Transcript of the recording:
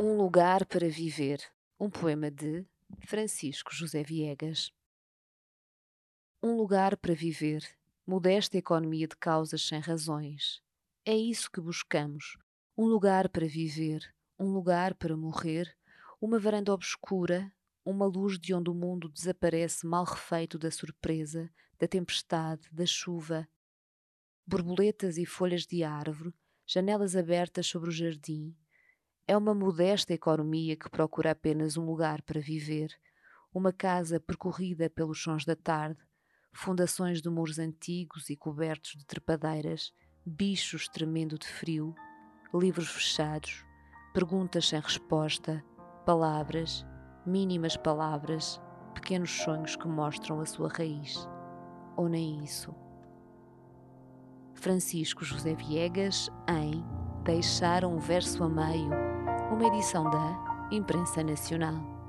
lugar para viver. Um poema de Francisco José Viegas. Um lugar para viver. Modesta economia de causas sem razões. É isso que buscamos. Um lugar para viver. Um lugar para morrer. Uma varanda obscura. Uma luz de onde o mundo desaparece mal refeito da surpresa, da tempestade, da chuva. Borboletas e folhas de árvore, janelas abertas sobre o jardim, é uma modesta economia que procura apenas um lugar para viver, uma casa percorrida pelos sons da tarde, fundações de muros antigos e cobertos de trepadeiras, bichos tremendo de frio, livros fechados, perguntas sem resposta, palavras, mínimas palavras, pequenos sonhos que mostram a sua raiz. Ou nem isso. Francisco José Viegas em Deixar um verso a meio uma edição da Imprensa Nacional.